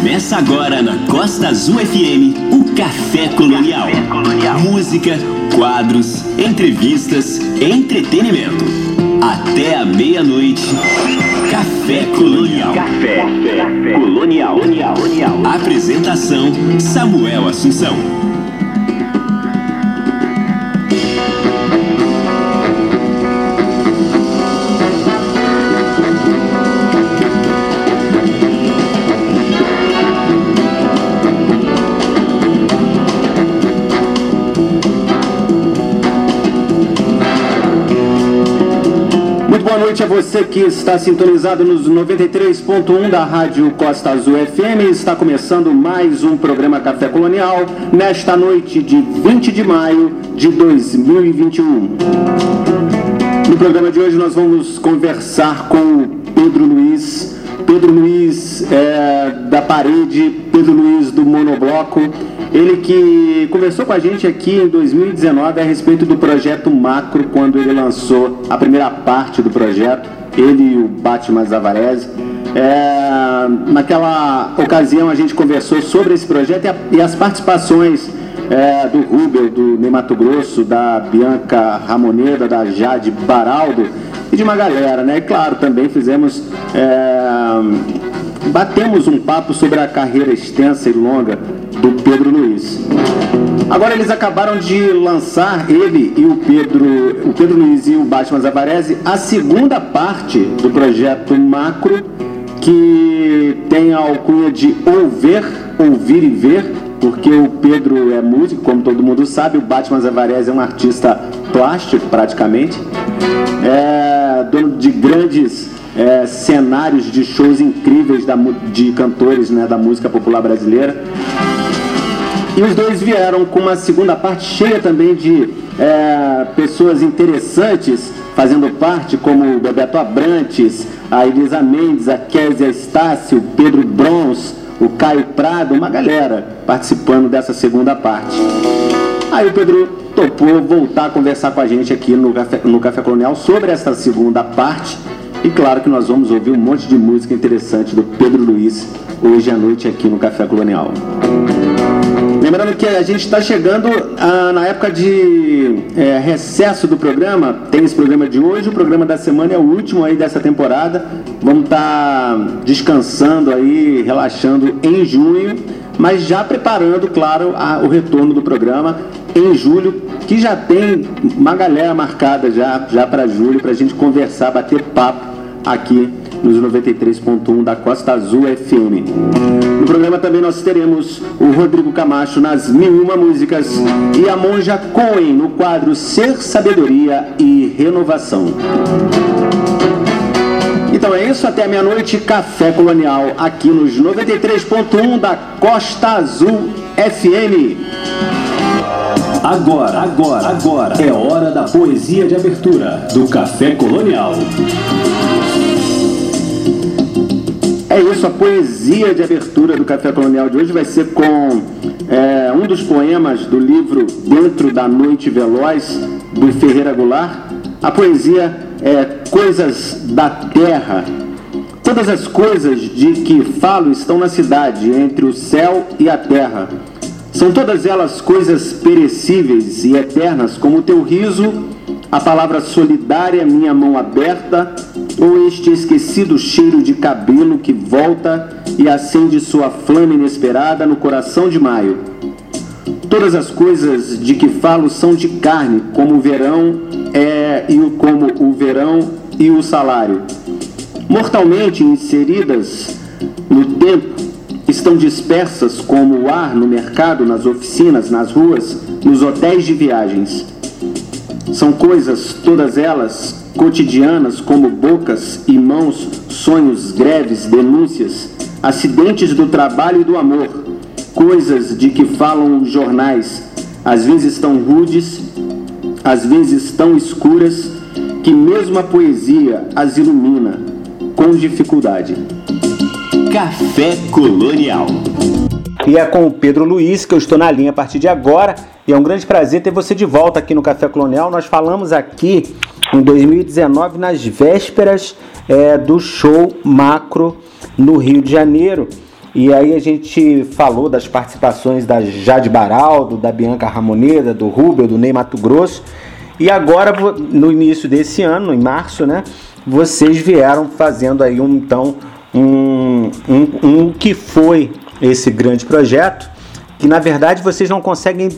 Começa agora na Costa Azul FM o Café Colonial. Café Colonial. Música, quadros, entrevistas, entretenimento. Até a meia-noite. Café Colonial. Café, Café. Colonial. Colonial. Apresentação Samuel Assunção. Noite a você que está sintonizado nos 93.1 da Rádio Costa Azul FM. Está começando mais um programa Café Colonial nesta noite de 20 de maio de 2021. No programa de hoje nós vamos conversar com o Pedro Luiz. Pedro Luiz é, da Parede, Pedro Luiz do Monobloco ele que conversou com a gente aqui em 2019 a respeito do projeto Macro, quando ele lançou a primeira parte do projeto, ele e o Batman Zavarese. É, naquela ocasião a gente conversou sobre esse projeto e, a, e as participações é, do Rubel, do Nemato Grosso, da Bianca Ramoneda, da Jade Baraldo e de uma galera, né? E claro, também fizemos. É, batemos um papo sobre a carreira extensa e longa do Pedro Luiz. Agora eles acabaram de lançar, ele e o Pedro, o Pedro Luiz e o Batman Zavarese, a segunda parte do projeto Macro, que tem a alcunha de Ouvir, Ouvir e Ver, porque o Pedro é músico, como todo mundo sabe, o Batman Zavarese é um artista plástico, praticamente, é dono de grandes é, cenários de shows incríveis da, de cantores né, da música popular brasileira. E os dois vieram com uma segunda parte cheia também de é, pessoas interessantes fazendo parte, como o Bebeto Abrantes, a Elisa Mendes, a Kézia Estácio, Pedro Brons, o Caio Prado, uma galera participando dessa segunda parte. Aí o Pedro topou voltar a conversar com a gente aqui no Café, no Café Colonial sobre essa segunda parte. E claro que nós vamos ouvir um monte de música interessante do Pedro Luiz hoje à noite aqui no Café Colonial. Lembrando que a gente está chegando ah, na época de é, recesso do programa. Tem esse programa de hoje, o programa da semana é o último aí dessa temporada. Vamos estar tá descansando aí, relaxando em junho, mas já preparando, claro, a, o retorno do programa em julho, que já tem uma galera marcada já, já para julho, para a gente conversar, bater papo aqui nos 93.1 da Costa Azul FM. No programa também nós teremos o Rodrigo Camacho nas Mil Uma Músicas e a Monja Cohen no quadro Ser Sabedoria e Renovação. Então é isso, até meia-noite, Café Colonial, aqui nos 93.1 da Costa Azul FM. Agora, agora, agora é hora da poesia de abertura do Café Colonial. É isso, a poesia de abertura do Café Colonial de hoje vai ser com é, um dos poemas do livro Dentro da Noite Veloz, do Ferreira Goulart. A poesia é Coisas da Terra. Todas as coisas de que falo estão na cidade, entre o céu e a terra. São todas elas coisas perecíveis e eternas, como o teu riso, a palavra solidária, minha mão aberta, ou este esquecido cheiro de cabelo que volta e acende sua flama inesperada no coração de maio. Todas as coisas de que falo são de carne, como o verão é e o como o verão e o salário. Mortalmente inseridas no tempo, estão dispersas como o ar no mercado, nas oficinas, nas ruas, nos hotéis de viagens. São coisas, todas elas, cotidianas como bocas e mãos, sonhos, greves, denúncias, acidentes do trabalho e do amor, coisas de que falam os jornais, às vezes tão rudes, às vezes tão escuras, que mesmo a poesia as ilumina com dificuldade. Café Colonial. E é com o Pedro Luiz que eu estou na linha a partir de agora. E é um grande prazer ter você de volta aqui no Café Colonial. Nós falamos aqui em 2019, nas vésperas é, do show Macro no Rio de Janeiro. E aí a gente falou das participações da Jade Baraldo, da Bianca Ramoneda, do Rubel, do Ney Mato Grosso. E agora, no início desse ano, em março, né, vocês vieram fazendo aí um, então um, um, um que foi esse grande projeto que na verdade vocês não conseguem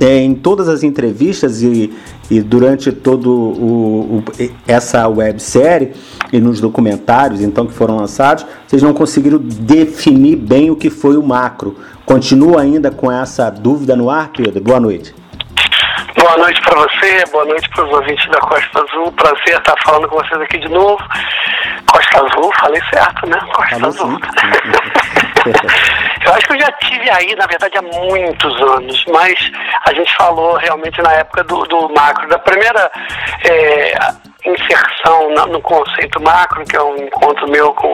é, em todas as entrevistas e, e durante todo o, o, essa websérie e nos documentários então que foram lançados, vocês não conseguiram definir bem o que foi o macro. Continua ainda com essa dúvida no ar, Pedro? Boa noite. Boa noite para você, boa noite para os ouvintes da Costa Azul. Prazer estar falando com vocês aqui de novo. Costa Azul, falei certo, né? Costa Falou Azul. eu acho que eu já tive aí, na verdade, há muitos anos, mas a gente falou realmente na época do, do macro, da primeira. É, inserção no conceito macro, que é um encontro meu com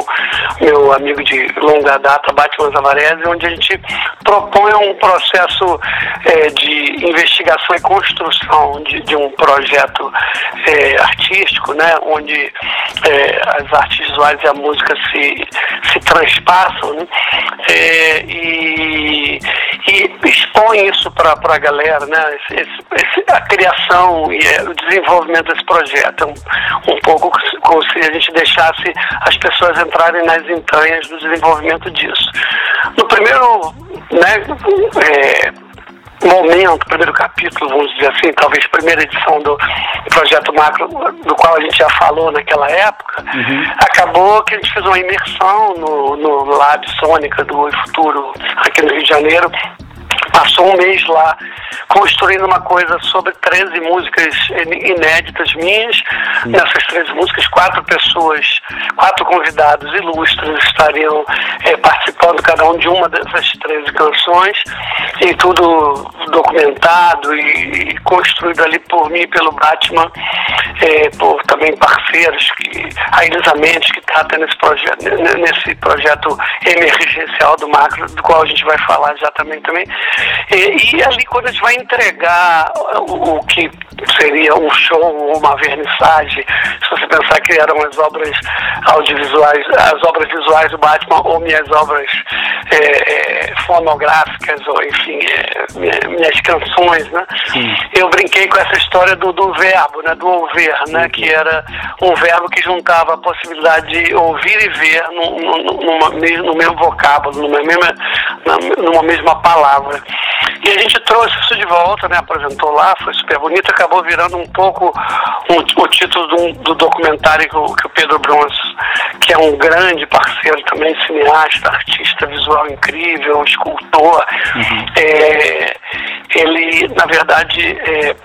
meu amigo de longa data, Batman Zavarese, onde a gente propõe um processo é, de investigação e construção de, de um projeto é, artístico, né, onde é, as artes visuais e a música se, se transpassam, né, é, e, e expõe isso para a galera, né, esse, esse, a criação e é, o desenvolvimento desse projeto. É um, um pouco como se a gente deixasse as pessoas entrarem nas entranhas do desenvolvimento disso. No primeiro né, é, momento, primeiro capítulo, vamos dizer assim, talvez primeira edição do projeto macro, do qual a gente já falou naquela época, uhum. acabou que a gente fez uma imersão no, no Lab Sônica do Futuro aqui no Rio de Janeiro, passou um mês lá construindo uma coisa sobre 13 músicas inéditas minhas. Sim. Nessas 13 músicas, quatro pessoas, quatro convidados ilustres estariam é, participando, cada um de uma dessas 13 canções, e tudo documentado e, e construído ali por mim e pelo Batman, é, por também parceiros, que, a Elisa Mendes, que está até nesse projeto, nesse projeto emergencial do macro, do qual a gente vai falar já também também. E, e ali quando a gente vai entregar o, o, que seria um show ou uma vernissage, se você pensar que eram as obras audiovisuais, as obras visuais do Batman ou minhas obras é, é, fonográficas, ou enfim, é, minhas canções, né? Sim. Eu brinquei com essa história do, do verbo, né? Do ouvir, né? Que era um verbo que juntava a possibilidade de ouvir e ver numa, no mesmo vocábulo, numa mesma, numa mesma palavra. E a gente trouxe isso de volta, né? Apresentou lá, foi super bonito, acabou virando um pouco um, o título do, do documentário que o, que o, Pedro Bronze, que é um grande parceiro também, cineasta, artista visual incrível, escultor, uhum. é, ele, na verdade, é,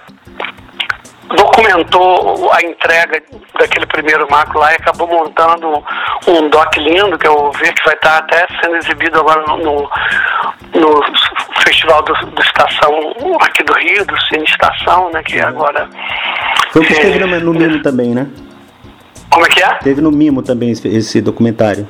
documentou a entrega daquele primeiro marco lá e acabou montando um doc lindo, que é o ver que vai estar até sendo exibido agora no, no, no Festival do, do, Estação aqui do Rio, do Cine Estação, né? Que agora. Foi o que esteve no, no Mimo também, né? Como é que é? Teve no Mimo também esse, esse documentário.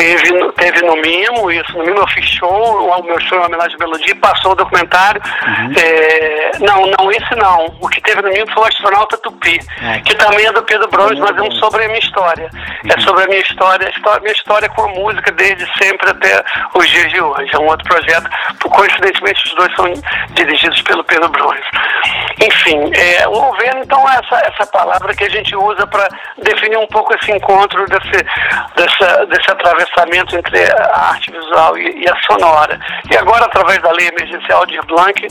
Teve, teve no Mimo, isso, no Mimo eu fiz show, o meu show em homenagem à melodia, passou o documentário. Uhum. É, não, não, esse não. O que teve no Mimo foi o Astronauta Tupi, é. que também é do Pedro Bronze, mas é um sobre a minha história. É uhum. É sobre a minha história, a história, minha história com a música desde sempre até os dias de hoje. É um outro projeto, coincidentemente os dois são dirigidos pelo Pedro Bronze. Enfim, é, o governo, então, é essa, essa palavra que a gente usa para definir um pouco esse encontro desse, dessa, desse atravessamento atravessamento entre a arte visual e, e, a sonora. E agora, através da lei emergencial de Blanc,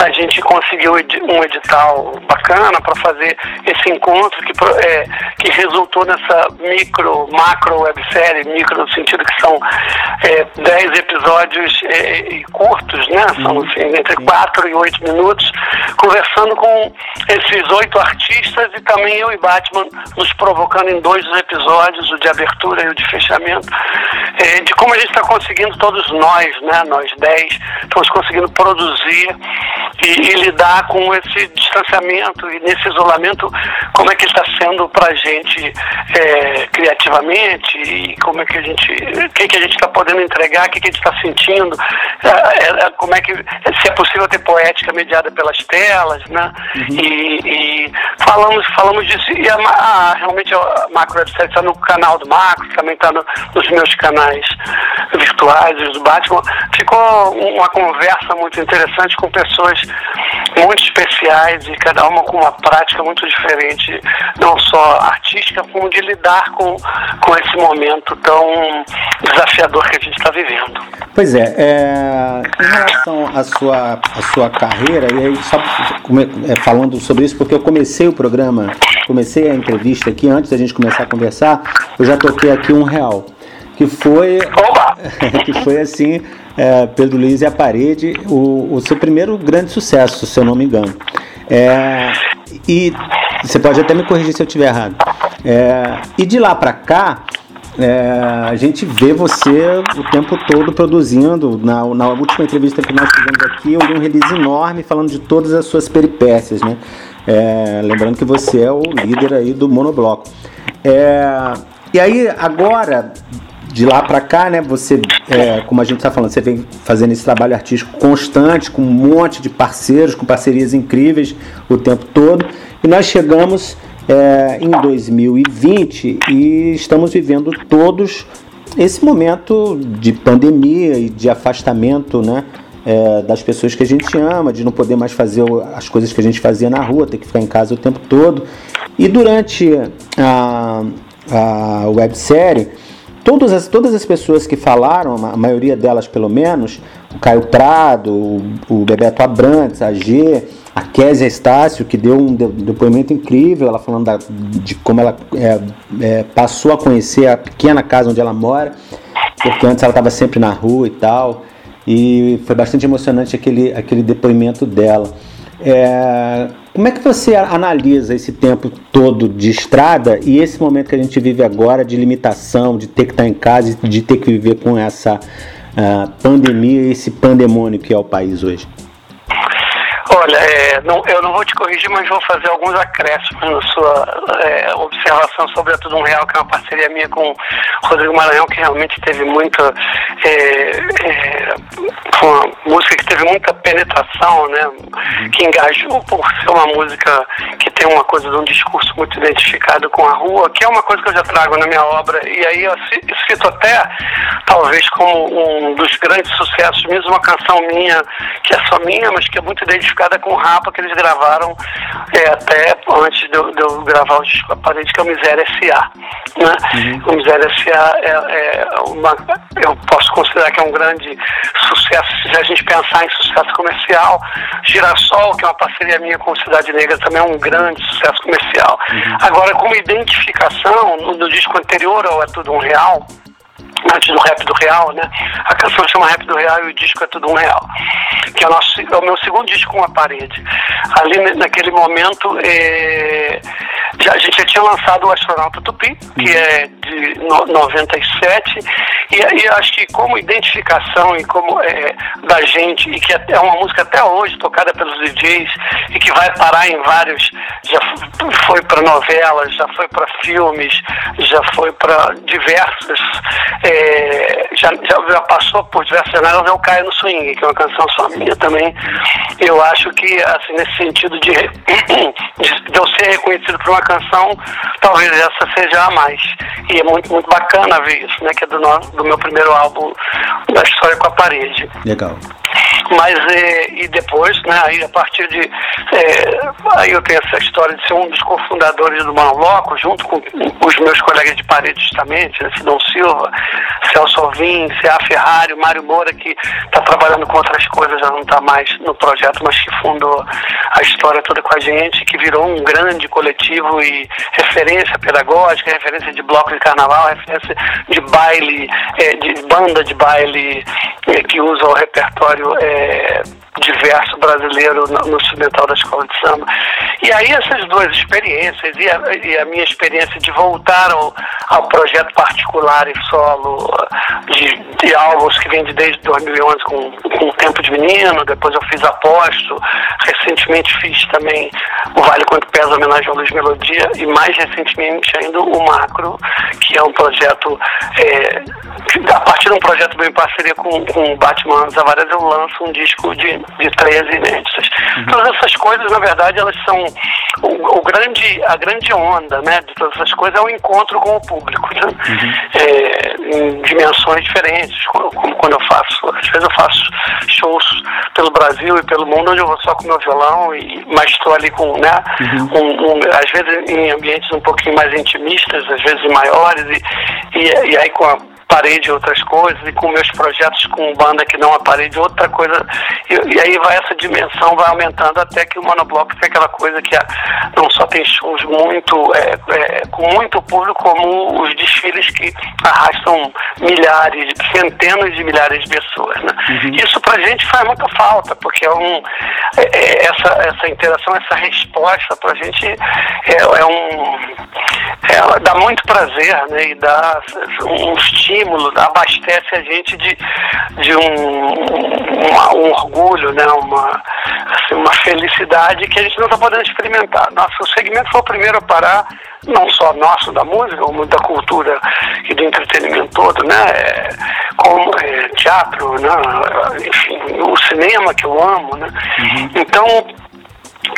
a gente conseguiu um edital bacana para fazer esse encontro que, é, que resultou nessa micro, macro websérie, micro no sentido que são é, dez episódios é, curtos, né? São assim, entre quatro e oito minutos, conversando com esses oito artistas e também eu e Batman nos provocando em dois episódios, o de abertura e o de fechamento, é, de como a gente está conseguindo, todos nós, né, nós dez, estamos conseguindo produzir e, e, lidar com esse distanciamento e nesse isolamento, como é que está sendo para a gente é, criativamente e como é que a gente, o que, que a gente está podendo entregar, o que, que a gente está sentindo, é, é, é, como é que, se é possível ter poética mediada pelas telas, né, uhum. e, e, falamos, falamos disso, e a, a, realmente a Macro Website está no canal do Macro, também está no, nos meus canais virtuais, do Batman. Ficou uma conversa muito interessante com pessoas muito especiais e cada uma com uma prática muito diferente, não só artística, como de lidar com, com esse momento tão desafiador que a gente está vivendo. Pois é, é, em relação à sua, à sua carreira, e aí só é, falando sobre isso, porque eu comecei o programa, comecei a entrevista aqui, antes da gente começar a conversar, eu já toquei aqui um real. Que foi. que foi assim, é, Pedro Luiz e a Parede, o, o seu primeiro grande sucesso, se eu não me engano. É, e você pode até me corrigir se eu estiver errado. É, e de lá para cá, é, a gente vê você o tempo todo produzindo. Na, na última entrevista que nós fizemos aqui, eu li um release enorme falando de todas as suas peripécias, né? É, lembrando que você é o líder aí do monobloco. É, e aí, agora, de lá para cá, né, você, é, como a gente está falando, você vem fazendo esse trabalho artístico constante, com um monte de parceiros, com parcerias incríveis o tempo todo. E nós chegamos é, em 2020 e estamos vivendo todos esse momento de pandemia e de afastamento, né? É, das pessoas que a gente ama, de não poder mais fazer as coisas que a gente fazia na rua, ter que ficar em casa o tempo todo. E durante a, a websérie, todas as, todas as pessoas que falaram, a maioria delas pelo menos, o Caio Prado, o, o Bebeto Abrantes, a G, a Késia Estácio, que deu um depoimento incrível, ela falando da, de como ela é, é, passou a conhecer a pequena casa onde ela mora, porque antes ela estava sempre na rua e tal, e foi bastante emocionante aquele, aquele depoimento dela. É, como é que você analisa esse tempo todo de estrada e esse momento que a gente vive agora de limitação, de ter que estar em casa, de ter que viver com essa uh, pandemia, esse pandemônio que é o país hoje? Olha, é, não, eu não vou te corrigir, mas vou fazer alguns acréscimos na sua é, observação sobre a Tudo Um Real, que é uma parceria minha com o Rodrigo Maranhão, que realmente teve muita. É, é uma música que teve muita penetração, né? Que engajou por ser uma música que tem uma coisa de um discurso muito identificado com a rua, que é uma coisa que eu já trago na minha obra. E aí eu cito até, talvez, como um dos grandes sucessos, mesmo uma canção minha, que é só minha, mas que é muito identificada com o Rapa que eles gravaram é, até antes de eu, de eu, gravar o disco aparente, que é o Miséria S.A. Né? Uhum. O Miséria S.A. É, é, uma, eu posso considerar que é um grande sucesso, se a gente pensar em sucesso comercial. Girassol, que é uma parceria minha com Cidade Negra, também é um grande sucesso comercial. Uhum. Agora, como identificação, no, no disco anterior ao É Tudo Um Real, antes do Rap do Real, né? A canção chama Rap do Real e o disco é tudo um real. Que é o, nosso, é o meu segundo disco com a parede. Ali naquele momento é, já, a gente já tinha lançado o Astronauta Tupi, que é de no, 97, e, e acho que como identificação e como é, da gente, e que é, é uma música até hoje tocada pelos DJs e que vai parar em vários, já foi para novelas, já foi para filmes, já foi para diversas é, já, já, passou por diversos cenários, o Caio no Swing, que é uma canção só minha também. Eu acho que, assim, nesse sentido de, de, eu ser reconhecido por uma canção, talvez essa seja a mais. E é muito, muito bacana ver isso, né? Que é do, do meu primeiro álbum da história com a parede. Legal. Mas, é, e depois, né, aí a partir de. É, aí eu tenho essa história de ser um dos cofundadores do Manloco, junto com os meus colegas de parede, justamente, né, Sidão Silva, Celso Alvim, C.A. Ferrari, Mário Moura, que está trabalhando com outras coisas, já não está mais no projeto, mas que fundou a história toda com a gente, que virou um grande coletivo e referência pedagógica, referência de bloco de carnaval, referência de baile, é, de banda de baile é, que usa o repertório é, diverso brasileiro no, no instrumental da escola de samba. E aí essas duas experiências e a, e a minha experiência de voltar ao, ao projeto particular e solo de, de álbuns que vem de desde 2011 com, com Tempo de Menino, depois eu fiz Aposto, recentemente fiz também o Vale Quanto Pesa, homenagem ao Luiz Melodia, e mais recentemente ainda o Macro, que é um projeto, é, a partir de um projeto bem em parceria com, com o Batman Zavares, eu lanço um disco de, de 13 inéditas. Uhum. Todas essas coisas, na verdade, elas são o, o, grande, a grande onda né, de todas essas coisas é o encontro com o público, né? Uhum. É, em dimensões diferentes, como, quando eu faço, às vezes eu faço shows pelo Brasil e pelo mundo onde eu vou só com meu violão, e, mas estou ali com, né, uhum. um, um, às vezes em ambientes um pouquinho mais intimistas, às vezes maiores, e, e, e aí com a parede outras coisas, e com meus projetos com banda que não a parede outra coisa. E, e, aí vai essa dimensão, vai aumentando até que o monobloco tem aquela coisa que a, não só tem shows muito, é, é, com muito público, como os desfiles que arrastam milhares, centenas de milhares de pessoas. Né? Uhum. Isso pra gente faz muita falta, porque é um, é, é essa, essa interação, essa resposta pra gente é, é um. É, dá muito prazer, né? E dá um estímulo estímulo, abastece a gente de, de um, um orgulho, né? uma, assim, uma felicidade que a gente não está podendo experimentar. Nosso segmento foi o primeiro a parar, não só nosso da música, como da cultura e do entretenimento todo, né? É, como é, teatro, né? enfim, o cinema que eu amo, né? Uhum. Então,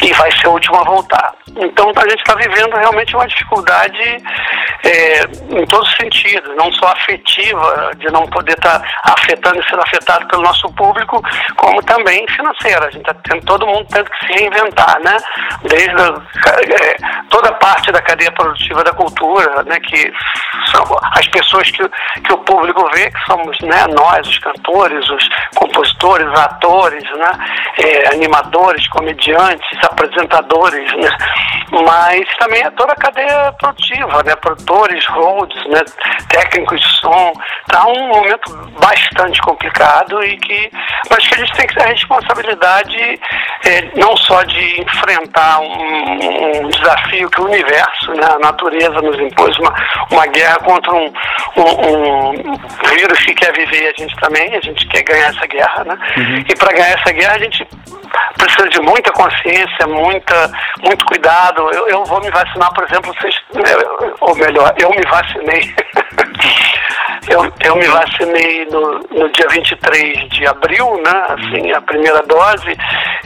e vai ser o último a voltar. Então a gente está vivendo realmente uma dificuldade é, em todos os sentidos, não só afetiva, de não poder estar tá afetando e sendo afetado pelo nosso público, como também financeira. A gente está tendo todo mundo tendo que se reinventar, né? Desde a, é, toda parte da cadeia produtiva da cultura, né? Que são as pessoas que, que o público vê, que somos né, nós, os cantores, os compositores, atores, né? É, animadores, comediantes, apresentadores, né? mas também é toda a cadeia produtiva, né? Produtores, roads, né? técnicos de som. Está um momento bastante complicado e que mas que a gente tem que ter a responsabilidade é, não só de enfrentar um, um, desafio que o universo, né? a natureza nos impôs uma, uma guerra contra um, um, um vírus que quer viver a gente também, a gente quer ganhar essa guerra, né? Uhum. E para ganhar essa guerra a gente precisa de muita consciência, muita, muito cuidado. Eu, eu vou me vacinar, por exemplo, vocês, ou melhor, eu me vacinei. eu, eu me vacinei no, no dia 23 de abril, né? Assim, a primeira dose.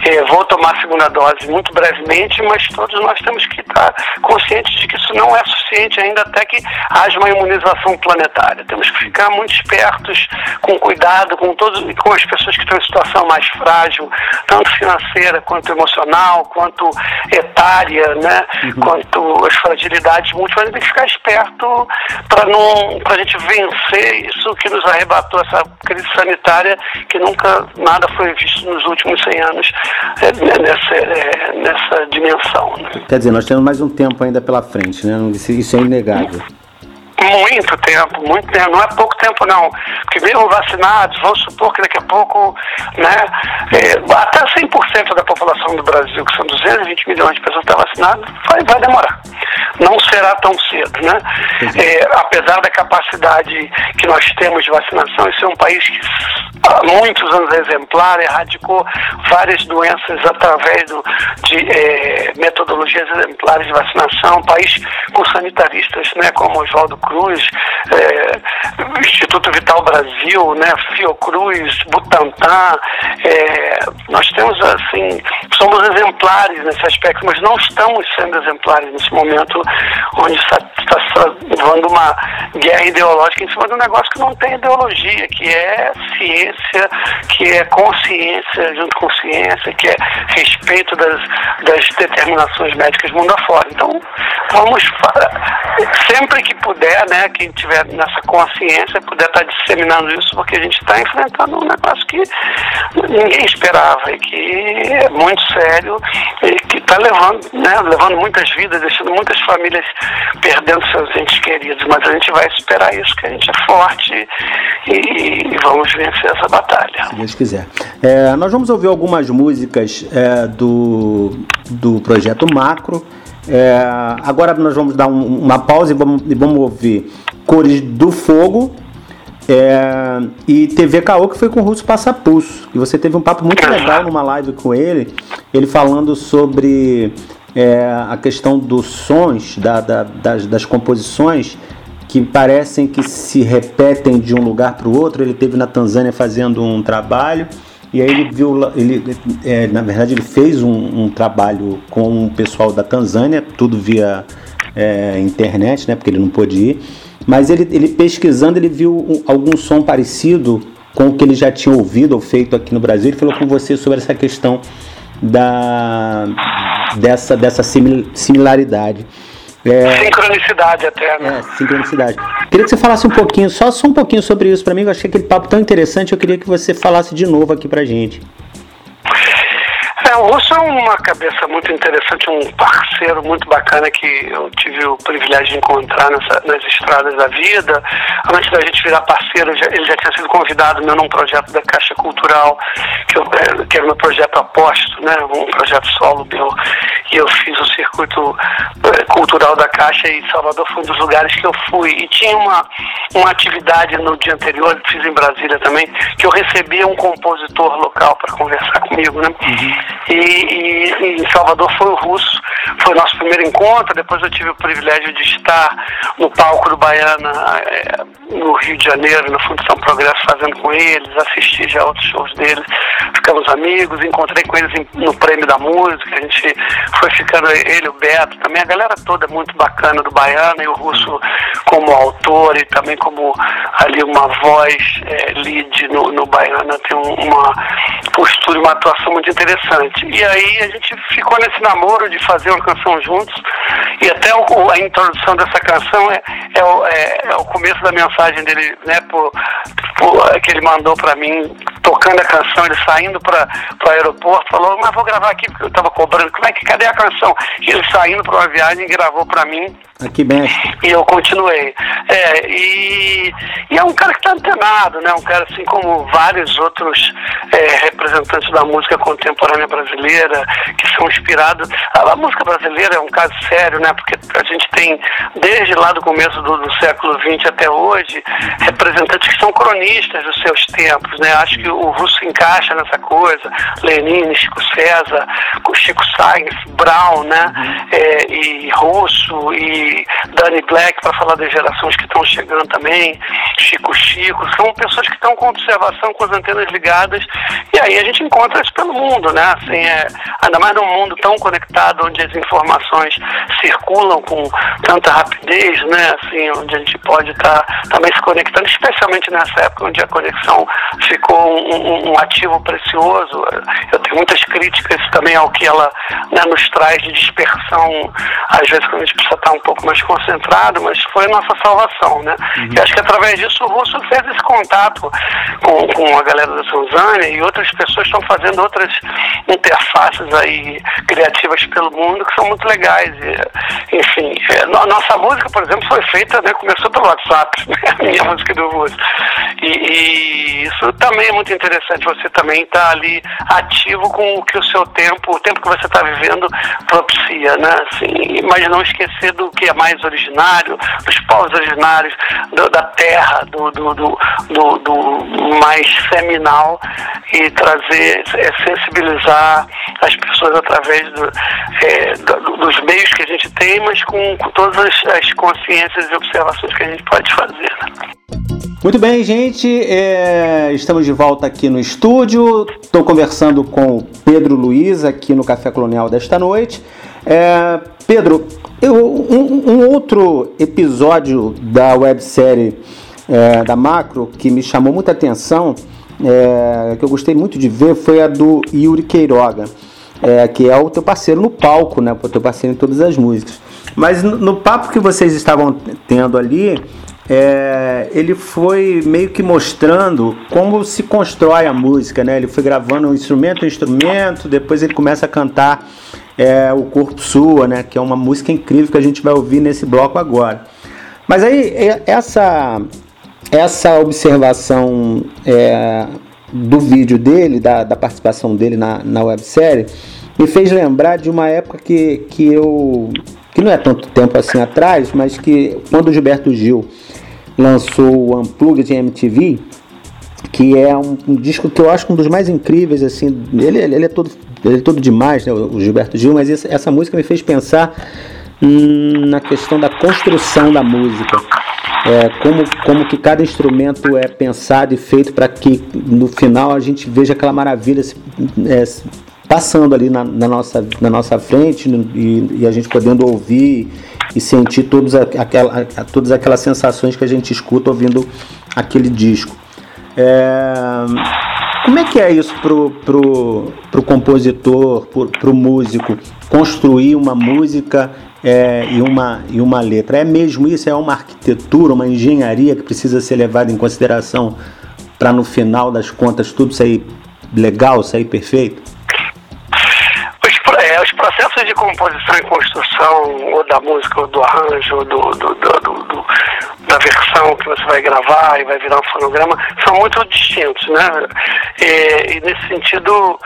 É, vou tomar a segunda dose muito brevemente, mas todos nós temos que estar conscientes de que isso não é suficiente ainda até que haja uma imunização planetária. Temos que ficar muito espertos, com cuidado com todos, com as pessoas que estão em situação mais frágil, tanto financeira quanto emocional, quanto etária, né? Uhum. Quanto as fragilidades múltiplas, tem que ficar esperto para não, para a gente vencer isso que nos arrebatou essa crise sanitária que nunca nada foi visto nos últimos 100 anos é, nessa, é, nessa dimensão. Né? Quer dizer, nós temos mais um tempo ainda pela frente, né? Isso é inegável. Muito tempo, muito tempo. Não é pouco tempo, não. Porque mesmo vacinados, vamos supor que daqui a pouco, né, é, até 100% da população do Brasil, que são 220 milhões de pessoas, está vacinada, vai, vai demorar. Não será tão cedo, né? É, apesar da capacidade que nós temos de vacinação, esse é um país que há muitos anos é exemplar, erradicou várias doenças através do, de é, metodologias exemplares de vacinação, um país com sanitaristas, né, como Oswaldo Cruz, é, Instituto Vital Brasil, né, Fiocruz, Butantan, é, nós temos assim, somos exemplares nesse aspecto, mas não estamos sendo exemplares nesse momento onde está, está travando uma guerra ideológica em cima de um negócio que não tem ideologia, que é ciência, que é consciência junto com ciência, que é respeito das, das determinações médicas mundo afora. Então, vamos sempre que puder, né, quem tiver nessa consciência, puder estar disseminando isso, porque a gente está enfrentando um negócio que ninguém esperava e que é muito sério e que está levando, né, levando muitas vidas, deixando muitas famílias perdendo seus entes queridos. Mas a gente vai esperar isso, que a gente é forte e, e vamos vencer essa batalha. Se Deus quiser. É, nós vamos ouvir algumas músicas é, do, do projeto Macro. É, agora nós vamos dar um, uma pausa e vamos, e vamos ouvir Cores do Fogo, É, e TV Caô que foi com o Russo Passapulso. E você teve um papo muito legal numa live com ele, ele falando sobre é, a questão dos sons, da, da, das, das composições que parecem que se repetem de um lugar para o outro. Ele teve na Tanzânia fazendo um trabalho e aí ele viu, ele, é, na verdade ele fez um, um, trabalho com o pessoal da Tanzânia, tudo via é, internet, né? Porque ele não pôde ir. Mas ele, ele pesquisando, ele viu um, algum som parecido com o que ele já tinha ouvido ou feito aqui no Brasil. Ele falou com você sobre essa questão da dessa, dessa similaridade. É, sincronicidade até, né? É, sincronicidade. Queria que você falasse um pouquinho, só, só um pouquinho sobre isso para mim. Eu achei aquele papo tão interessante. Eu queria que você falasse de novo aqui pra gente. É, o Russo é uma cabeça muito interessante, um parceiro muito bacana que eu tive o privilégio de encontrar nessa, nas estradas da vida. Antes da gente virar parceiro, ele já tinha sido convidado meu num projeto da Caixa Cultural, que, eu, é, que era meu projeto aposto, né, um projeto solo meu. E eu fiz o circuito é, cultural da Caixa e Salvador foi um dos lugares que eu fui. E tinha uma, uma atividade no dia anterior, fiz em Brasília também, que eu recebia um compositor local para conversar comigo, né? Uhum. E, e, em Salvador foi o Russo, foi nosso primeiro encontro. Depois eu tive o privilégio de estar no palco do Baiana, é, no Rio de Janeiro, no Fundação Progresso, fazendo com eles, assisti já outros shows deles. Ficamos amigos, encontrei com eles no Prêmio da Música, a gente foi ficando, ele, o Beto, também a galera toda muito bacana do Baiana e o Russo como autor e também como ali uma voz é, lead no, no Baiana, tem uma postura e uma atuação muito interessante. E aí a gente ficou nesse namoro de fazer uma canção juntos. E até o, a introdução dessa canção é, é, o, é, é, o começo da mensagem dele, né, por, por que ele mandou para mim, tocando a canção, ele saindo para o aeroporto, falou, mas vou gravar aqui porque eu estava cobrando, como é que, cadê a canção? E ele saindo para uma viagem gravou para mim. Aqui mestre. E eu continuei. É, e, e é um cara que está antenado, né? Um cara assim como vários outros é, representantes da música contemporânea brasileira, que são inspirados. A, a, música brasileira é um caso sério, né? Porque a gente tem, desde lá do começo do, do século XX até hoje, representantes que são cronistas dos seus tempos, né? Acho que o Russo encaixa nessa coisa, Lenin, Chico César, Chico Sainz, Brown, né? Uhum. É, e Russo, e Danny Black, para falar das gerações que estão chegando também, Chico Chico, são pessoas que estão com observação, com as antenas ligadas, e aí a gente encontra isso pelo mundo, né? Assim, é, ainda mais num mundo tão conectado, onde as informações circulam com tanta rapidez, né? Assim, onde a gente pode estar tá, também se conectando, especialmente nessa época onde a conexão ficou um, um, ativo precioso. Eu tenho muitas críticas também ao que ela né, nos traz de dispersão, às vezes quando a gente precisa estar um pouco mais concentrado, mas foi a nossa salvação, né? Uhum. E acho que através disso o Russo fez esse contato com, com a galera da Tanzânia e outras pessoas estão fazendo outras interfaces aí criativas pelo mundo que são muito legais. E, enfim, é, nossa música, por exemplo, foi feita, né, começou pelo WhatsApp, né, a minha música do Russo. E, e, isso também é muito interessante, você também está ali ativo com o que o seu tempo, o tempo que você está vivendo propicia, né? Assim, mas não esquecer do que é mais originário, dos povos originários, do, da terra, do, do, do, do, do mais seminal e trazer, é, sensibilizar as pessoas através do, é, dos meios que a gente tem, mas com, com todas as, as, consciências e observações que a gente pode fazer. Né? Muito bem, gente. É, estamos de volta aqui no estúdio. Estou conversando com o Pedro Luiz aqui no Café Colonial desta noite. É, Pedro, eu, um, um, outro episódio da websérie é, da Macro que me chamou muita atenção, é, que eu gostei muito de ver, foi a do Yuri Queiroga, é, que é o teu parceiro no palco, né? O teu parceiro em todas as músicas. Mas no, no papo que vocês estavam tendo ali, é, ele foi meio que mostrando como se constrói a música, né? Ele foi gravando um instrumento, um instrumento, depois ele começa a cantar é, O Corpo Sua, né? Que é uma música incrível que a gente vai ouvir nesse bloco agora. Mas aí, é, essa, essa observação é, do vídeo dele, da, da participação dele na, na websérie, me fez lembrar de uma época que, que eu. que não é tanto tempo assim atrás, mas que quando o Gilberto Gil lançou o Unplugged MTV, que é um, um, disco que eu acho um dos mais incríveis, assim, ele, ele é todo ele é todo demais, né, o Gilberto Gil, mas essa, essa música me fez pensar hum, na questão da construção da música. É, como, como que cada instrumento é pensado e feito para que no final a gente veja aquela maravilha se, é, passando ali na, na, nossa, na nossa frente e, e, a gente podendo ouvir e sentir todos aquela, todas aquelas sensações que a gente escuta ouvindo aquele disco. É, como é que é isso pro, pro, pro compositor, pro, pro músico, construir uma música é, e, uma, e uma letra? É mesmo isso? É uma arquitetura, uma engenharia que precisa ser levada em consideração para no final das contas tudo sair legal, sair perfeito? Os, é, os processos de composição e construção, ou da música, ou do arranjo, ou do, do, do, do da versão que você vai gravar e vai virar um fonograma são muito distintos, né? E, e nesse sentido,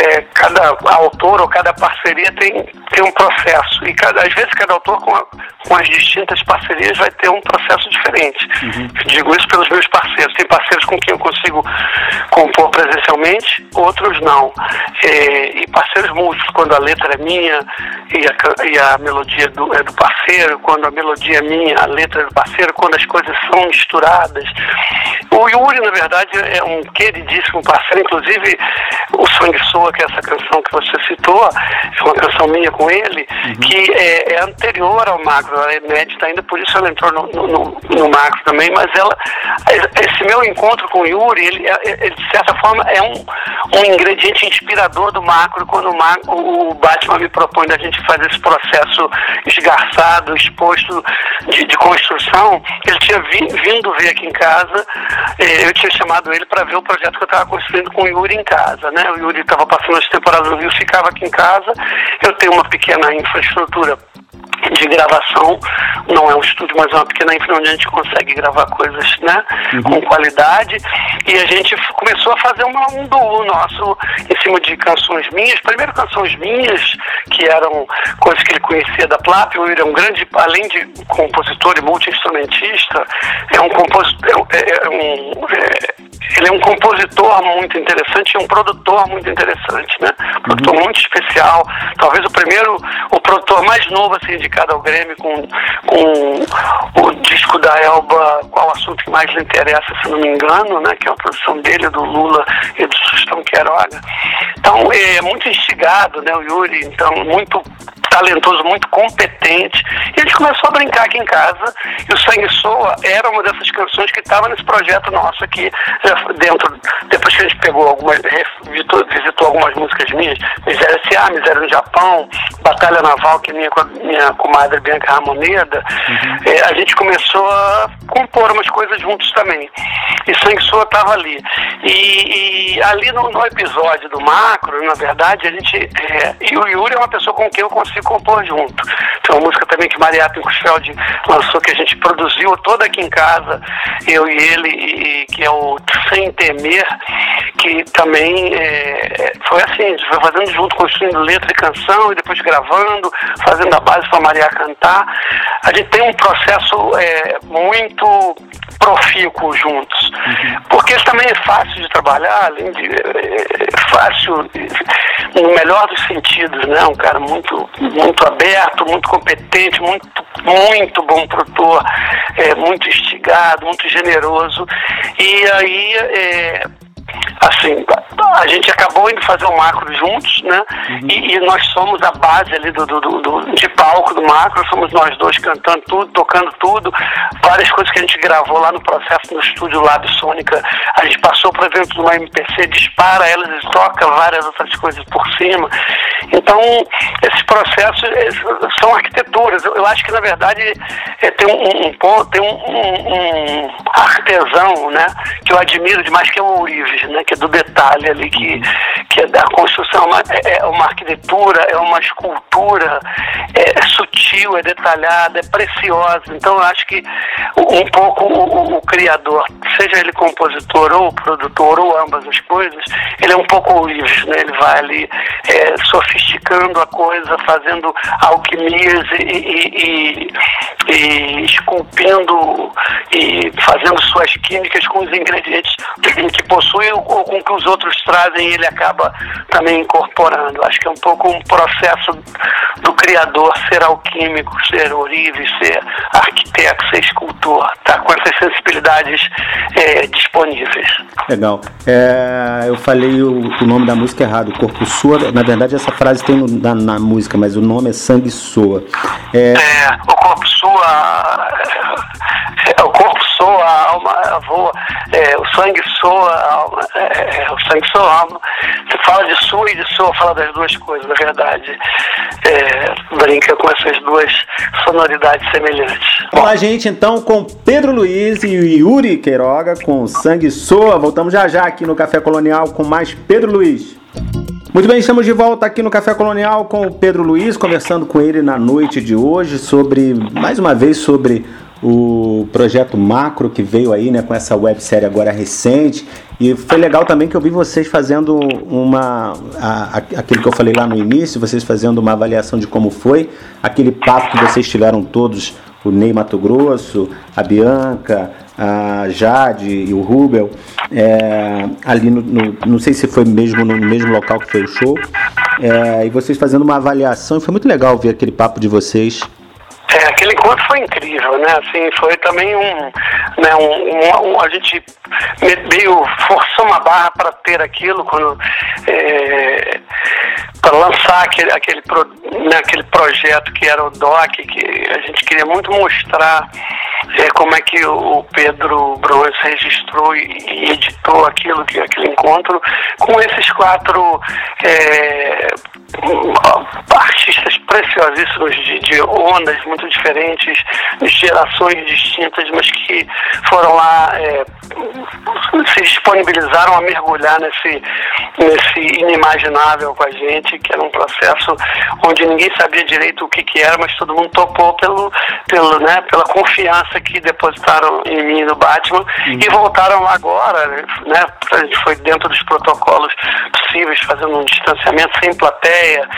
é, cada autor ou cada parceria tem, tem um processo e cada, às vezes cada autor com, a, com as distintas parcerias vai ter um processo diferente. Uhum. Digo isso pelos meus parceiros. Tem parceiros com quem eu consigo compor presencialmente, outros não. É, e parceiros múltiplos, quando a letra é minha e a, e a melodia do, é do parceiro, quando a melodia é minha, a letra é do parceiro, quando as coisas são misturadas. O Yuri, na verdade, é um queridíssimo parceiro, inclusive o Sangue Soa, que é essa canção que você citou, é uma canção minha com ele, uhum. que é, é, anterior ao Macro, ela é inédita ainda, por isso ela entrou no, no, no, Macro também, mas ela, esse meu encontro com o Yuri, ele, é, ele de certa forma é um, um ingrediente inspirador do Macro, quando o, macro, o Batman me propõe da gente fazer esse processo esgarçado, exposto de, de construção, ele tinha vi, vindo ver aqui em casa, eh, eu tinha chamado ele para ver o projeto que eu estava construindo com o Yuri em casa, né? O Yuri estava passando as temporadas no Rio, ficava aqui em casa, eu tenho uma pequena infraestrutura de gravação, não é um estúdio, mas é uma pequena infra onde a gente consegue gravar coisas né, uhum. com qualidade. E a gente começou a fazer uma, um duo nosso em cima de canções minhas. Primeiro canções minhas, que eram coisas que ele conhecia da Plap. O Yuri é um grande, além de compositor e multi-instrumentista, é um compositor, é, é, é um, é, ele é um compositor muito interessante e um produtor muito interessante, né? Um produtor uhum. muito especial, talvez o primeiro, o produtor mais novo a ser indicado ao Grêmio com, com o disco da Elba, qual assunto que mais lhe interessa, se não me engano, né? Que é a produção dele, do Lula e do Sustão Queiroga. Então, é muito instigado, né? O Yuri, então, muito talentoso, muito competente. E a gente começou a brincar aqui em casa. E o Sangue Soa era uma dessas canções que estava nesse projeto nosso aqui, dentro. Depois que a gente pegou algumas, visitou, visitou algumas músicas minhas, Miséria S.A., Miséria no Japão, Batalha Naval, que minha, minha comadre Bianca Ramoneda, uhum. é, a gente começou a compor umas coisas juntos também. E Sangue Soa estava ali. E, e ali no, no, episódio do Macro, na verdade, a gente. É, e o Yuri é uma pessoa com quem eu consigo compor junto. Tem uma música também que Maria Pinkusfeld lançou, que a gente produziu toda aqui em casa, eu e ele, e, que é o Sem Temer, que também é, foi assim, a gente foi fazendo junto, construindo letra e canção, e depois gravando, fazendo a base para Maria cantar. A gente tem um processo é, muito profícuo juntos, uhum. porque também é fácil de trabalhar, além de é, é fácil, no melhor dos sentidos, né? Um cara muito muito aberto, muito competente, muito, muito bom produtor, é, muito instigado, muito generoso. E aí é, assim, a gente acabou indo fazer o macro juntos, né? Uhum. E, e, nós somos a base ali do, do, do, de palco do macro, somos nós dois cantando tudo, tocando tudo, várias coisas que a gente gravou lá no processo no estúdio Lab Sônica, a gente passou por exemplo numa MPC, dispara elas e toca várias outras coisas por cima. Então, esses processos são arquiteturas. Eu, acho que na verdade é, tem um, um, tem um, um, um artesão, né? Que eu admiro demais, que é o Né? Que mística, do detalhe ali, que, que é a construção é uma, é, é uma arquitetura, é uma escultura, é, é, sutil, é detalhada, é preciosa. Então eu acho que um pouco o, o, criador, seja ele compositor ou produtor ou ambas as coisas, ele é um pouco livre, né? ele vai ali é, sofisticando a coisa, fazendo alquimias e, e, e, e esculpindo e fazendo suas químicas com os ingredientes que possui ou com que os outros trazem ele acaba também incorporando. Acho que é um pouco um processo do criador ser alquímico, ser ourive, ser arquiteto, ser escultor, tá com essas sensibilidades é, disponíveis. Legal. É, eu falei o, o, nome da música errado, Corpo Sua. Na verdade, essa frase tem no, na, na, música, mas o nome é Sangue Soa. É, é o Corpo Sua. É, o corpo soa, a alma voa, é, o sangue soa, a alma, é, é, o sangue soa. Você fala de sua e de soa, fala das duas coisas, na verdade. É, brinca com essas duas sonoridades semelhantes. Bom, a gente então com Pedro Luiz e Yuri Queiroga com Sangue Soa. Voltamos já já aqui no Café Colonial com mais Pedro Luiz. Muito bem, estamos de volta aqui no Café Colonial com o Pedro Luiz, conversando com ele na noite de hoje sobre, mais uma vez, sobre o projeto Macro que veio aí, né, com essa websérie agora recente. E foi legal também que eu vi vocês fazendo uma. A, a, aquele que eu falei lá no início, vocês fazendo uma avaliação de como foi, aquele papo que vocês tiveram todos, o Ney Mato Grosso, a Bianca, a Jade e o Rubel, é, ali no, no, Não sei se foi mesmo no mesmo local que foi o show. É, e vocês fazendo uma avaliação, e foi muito legal ver aquele papo de vocês é, aquele encontro foi incrível, né? Assim, foi também um, né, um, um a gente meio forçou uma barra para ter aquilo quando é, para lançar aquele aquele, pro, né, aquele projeto que era o DOC, que a gente queria muito mostrar é, como é que o Pedro Bronze registrou e, editou aquilo, que aquele encontro com esses quatro é, artistas preciosíssimos de, de ondas muito diferentes, de gerações distintas, mas que foram lá, é, se disponibilizaram a mergulhar nesse, nesse inimaginável com a gente, que era um processo onde ninguém sabia direito o que, que era, mas todo mundo topou pelo, pelo, né, pela confiança que depositaram em mim no Batman uhum. e voltaram lá agora, né? A gente foi dentro dos protocolos possíveis, fazendo um distanciamento sem plateia,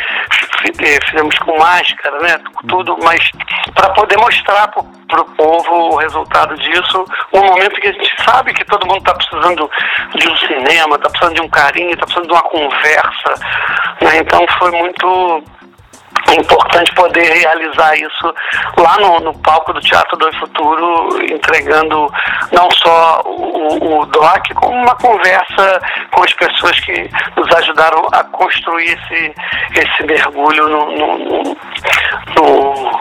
eh, fizemos com máscara, né? Tudo, mas para poder mostrar para o povo o resultado disso, no momento que a gente sabe que todo mundo está precisando de um cinema, está precisando de um carinho, está precisando de uma conversa. Né? Então foi muito é importante poder realizar isso lá no, no palco do Teatro do Futuro, entregando não só o, o DOC, como uma conversa com as pessoas que nos ajudaram a construir esse, esse mergulho no, no, no,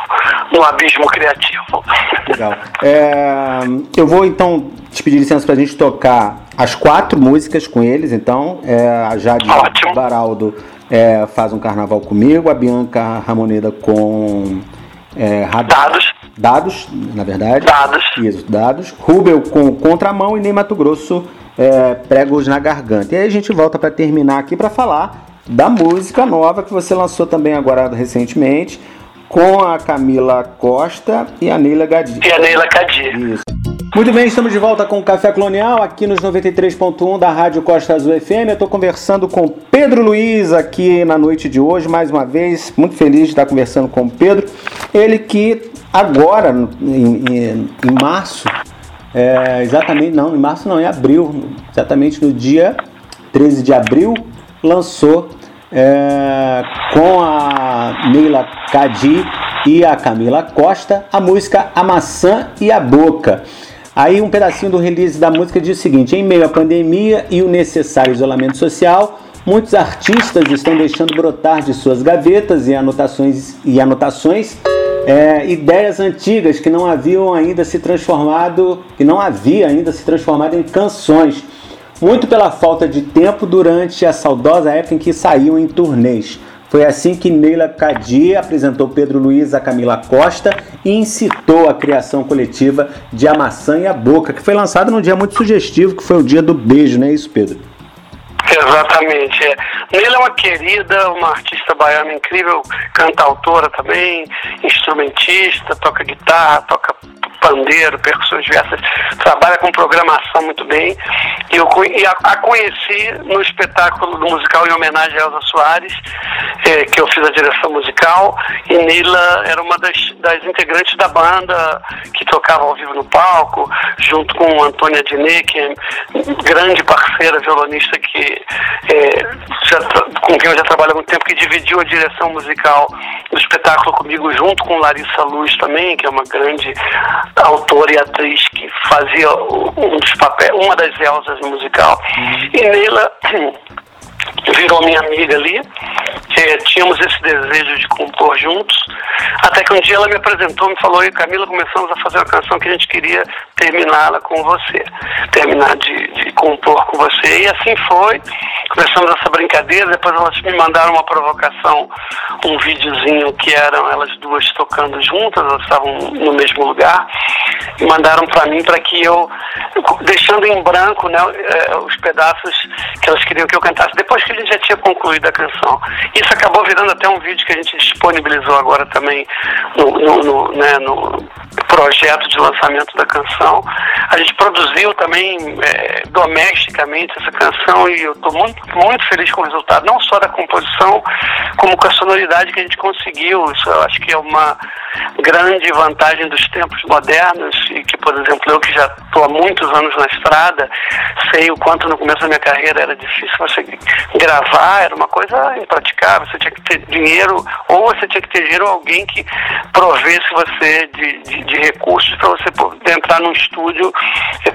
no abismo criativo. Legal. É, eu vou então te pedir licença para a gente tocar as quatro músicas com eles, então, é, a Jade Ótimo. Baraldo é, faz um carnaval comigo, a Bianca Ramoneda com é, dados. Dados, na verdade. Dados. Isso, dados. Rubel com contramão e Ney Mato Grosso é, pregos na garganta. E aí a gente volta para terminar aqui para falar da música nova que você lançou também agora recentemente com a Camila Costa e a Neila Gadi. E a Neila Gadi. Isso. Muito bem, estamos de volta com o Café Colonial aqui nos 93.1 da Rádio Costa Azul FM. Eu estou conversando com Pedro Luiz aqui na noite de hoje, mais uma vez. Muito feliz de estar conversando com o Pedro. Ele que agora, em, em, em março, é, exatamente, não, em março não, em abril, exatamente no dia 13 de abril, lançou é, com a Neila Cadi e a Camila Costa a música A Maçã e a Boca. Aí um pedacinho do release da música diz o seguinte: em meio à pandemia e o necessário isolamento social, muitos artistas estão deixando brotar de suas gavetas e anotações e anotações é, ideias antigas que não haviam ainda se transformado, que não havia ainda se transformado em canções, muito pela falta de tempo durante a saudosa época em que saíam em turnês. Foi assim que Neila Cadi apresentou Pedro Luiz a Camila Costa e incitou a criação coletiva de A Maçã e a Boca, que foi lançado num dia muito sugestivo, que foi o dia do beijo, não é isso, Pedro? Exatamente. É. Nele é uma querida, uma artista baiana incrível, cantautora também, instrumentista, toca guitarra, toca pandeiro, percussões diversas, trabalha com programação muito bem. E eu e a, a, conheci no espetáculo do musical em homenagem a Elza Soares, é, que eu fiz a direção musical, e Nila era uma das, das integrantes da banda que tocava ao vivo no palco, junto com Antônia Diné, que é grande parceira violonista que é, já, com quem eu já trabalho há muito tempo, que dividiu a direção musical do espetáculo comigo, junto com Larissa Luz também, que é uma grande autora e atriz que fazia um dos papéis, uma das Elsas musical. E Neila virou minha amiga ali. É, tínhamos esse desejo de compor juntos. Até que um dia ela me apresentou, me falou: e Camila, começamos a fazer uma canção que a gente queria terminá-la com você, terminar de, de, compor com você. E assim foi. Começamos essa brincadeira. Depois elas me mandaram uma provocação, um videozinho que eram elas duas tocando juntas, elas estavam no mesmo lugar. E mandaram para mim para que eu, deixando em branco né, é, os pedaços que elas queriam que eu cantasse depois que gente já tinha concluído a canção. Isso acabou virando até um vídeo que a gente disponibilizou agora também no, no, no, né, no projeto de lançamento da canção. A gente produziu também é, domesticamente essa canção e eu estou muito, muito feliz com o resultado, não só da composição, como com a sonoridade que a gente conseguiu. Isso eu acho que é uma grande vantagem dos tempos modernos e que, por exemplo, eu que já estou há muitos anos na estrada, sei o quanto no começo da minha carreira era difícil você gravar, era uma coisa impraticável, você tinha que ter dinheiro, ou você tinha que ter dinheiro alguém que provesse você de, de, de recursos para você poder entrar num estúdio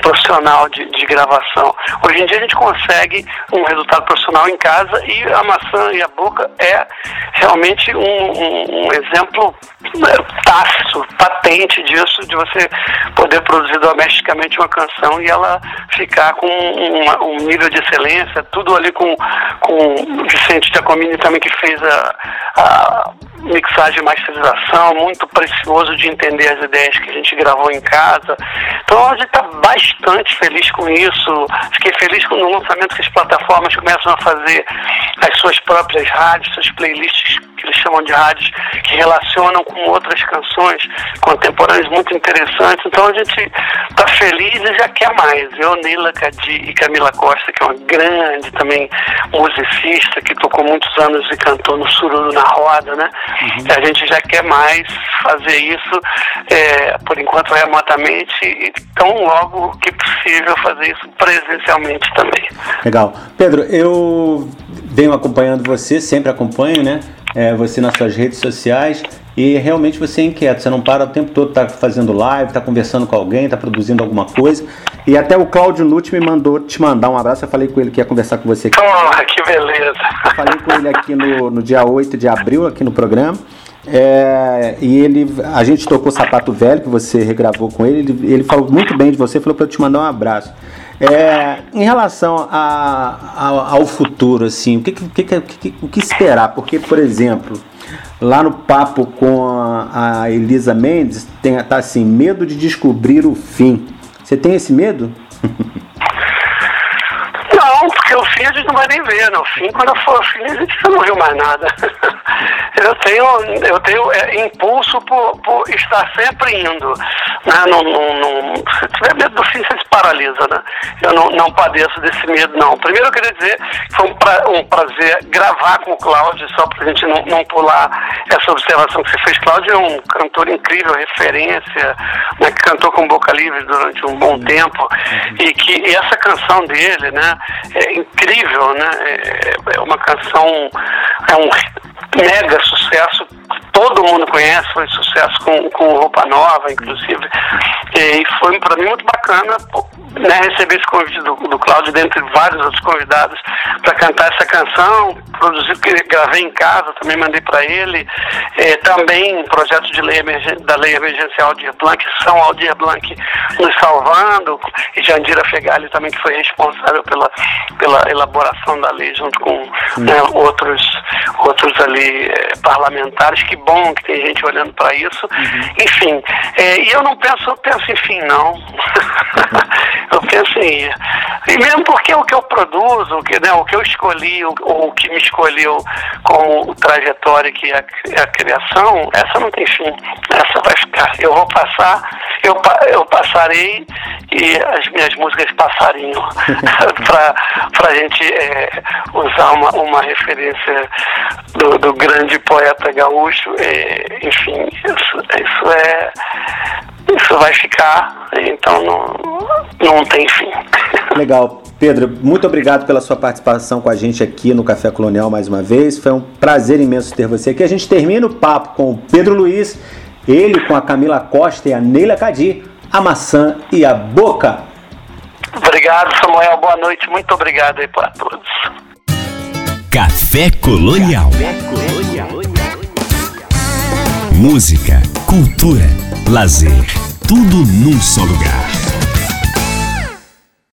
profissional de, de gravação. Hoje em dia a gente consegue um resultado profissional em casa e a maçã e a boca é realmente um, um, um exemplo né, tácito, patente disso, de você poder produzir domesticamente uma canção e ela ficar com uma, um nível de excelência, tudo ali com, com o Vicente Giacomini também que fez a, a mixagem e masterização, muito precioso de entender as ideias que a gente gravou em casa. Então a gente está bastante feliz com isso. Fiquei feliz com o lançamento que as plataformas começam a fazer as suas próprias rádios, suas playlists que eles chamam de rádios, que relacionam com outras canções contemporâneas muito interessantes. Então a gente está feliz e já quer mais. Eu, Nila Cadi e Camila Costa, que é uma grande também musicista, que tocou muitos anos e cantou no Sururu na Roda, né? Uhum. A gente já quer mais fazer isso, é, por enquanto remotamente, e tão logo que possível fazer isso presencialmente também. Legal. Pedro, eu venho acompanhando você, sempre acompanho, né? É, você nas suas redes sociais e realmente você é inquieto, você não para o tempo todo, tá fazendo live, tá conversando com alguém, tá produzindo alguma coisa. E até o Cláudio Nutti me mandou te mandar um abraço, eu falei com ele que ia conversar com você aqui. Oh, que beleza! Eu falei com ele aqui no, no dia 8 de abril, aqui no programa. É, e ele, a gente tocou Sapato Velho, que você regravou com ele, ele, ele falou muito bem de você, falou para eu te mandar um abraço. É, em relação a, a, ao futuro, assim, o que, que, que, o que esperar? Porque, por exemplo, Lá no papo com a, Elisa Mendes, tem, tá assim, medo de descobrir o fim. Você tem esse medo? Fim a gente não vai nem ver, no fim, quando for o fim, a gente não viu mais nada. eu tenho, eu tenho é, impulso por, por estar sempre indo. Né? Não, não, não, se tiver medo do fim, você se paralisa, né? Eu não, não padeço desse medo, não. Primeiro eu queria dizer que foi um, pra, um prazer gravar com o Cláudio, só para a gente não, não pular essa observação que você fez. Cláudio é um cantor incrível, referência, né, que cantou com Boca Livre durante um bom tempo, e que e essa canção dele, né, é incrível, né? É, é uma canção, é um mega sucesso, todo mundo conhece, foi sucesso com, com roupa nova, inclusive. E foi para mim muito bacana né, receber esse convite do, do Cláudio, dentre vários outros convidados, para cantar essa canção. Produzi, gravei em casa, também mandei para ele. É, também um projeto de lei da Lei Emergencial Aldir Blanc, São Aldir Blanc nos salvando, e Jandira Fegali também, que foi responsável pela, pela elaboração da lei, junto com né, outros outros ali é, parlamentares. Que bom que tem gente olhando para isso. Uhum. Enfim, é, e eu não penso, eu penso em fim, não. eu penso em. E mesmo porque o que eu produzo, o que, né, o que eu escolhi, o, o que me escolheu como trajetória que é a, é a criação, essa não tem fim. Essa vai ficar. Eu vou passar, eu, eu passarei e as minhas músicas passariam para a gente é, usar uma, uma referência do, do grande poeta gaúcho. É, enfim, isso, isso é isso vai ficar, então não, não tem fim. Legal. Pedro, muito obrigado pela sua participação com a gente aqui no Café Colonial mais uma vez. Foi um prazer imenso ter você aqui. A gente termina o papo com o Pedro Luiz, ele com a Camila Costa e a Neila Cadi, a maçã e a boca. Obrigado, Samuel. Boa noite. Muito obrigado aí para todos. Café Colonial. Café Colonial. Música, cultura, lazer, tudo num só lugar.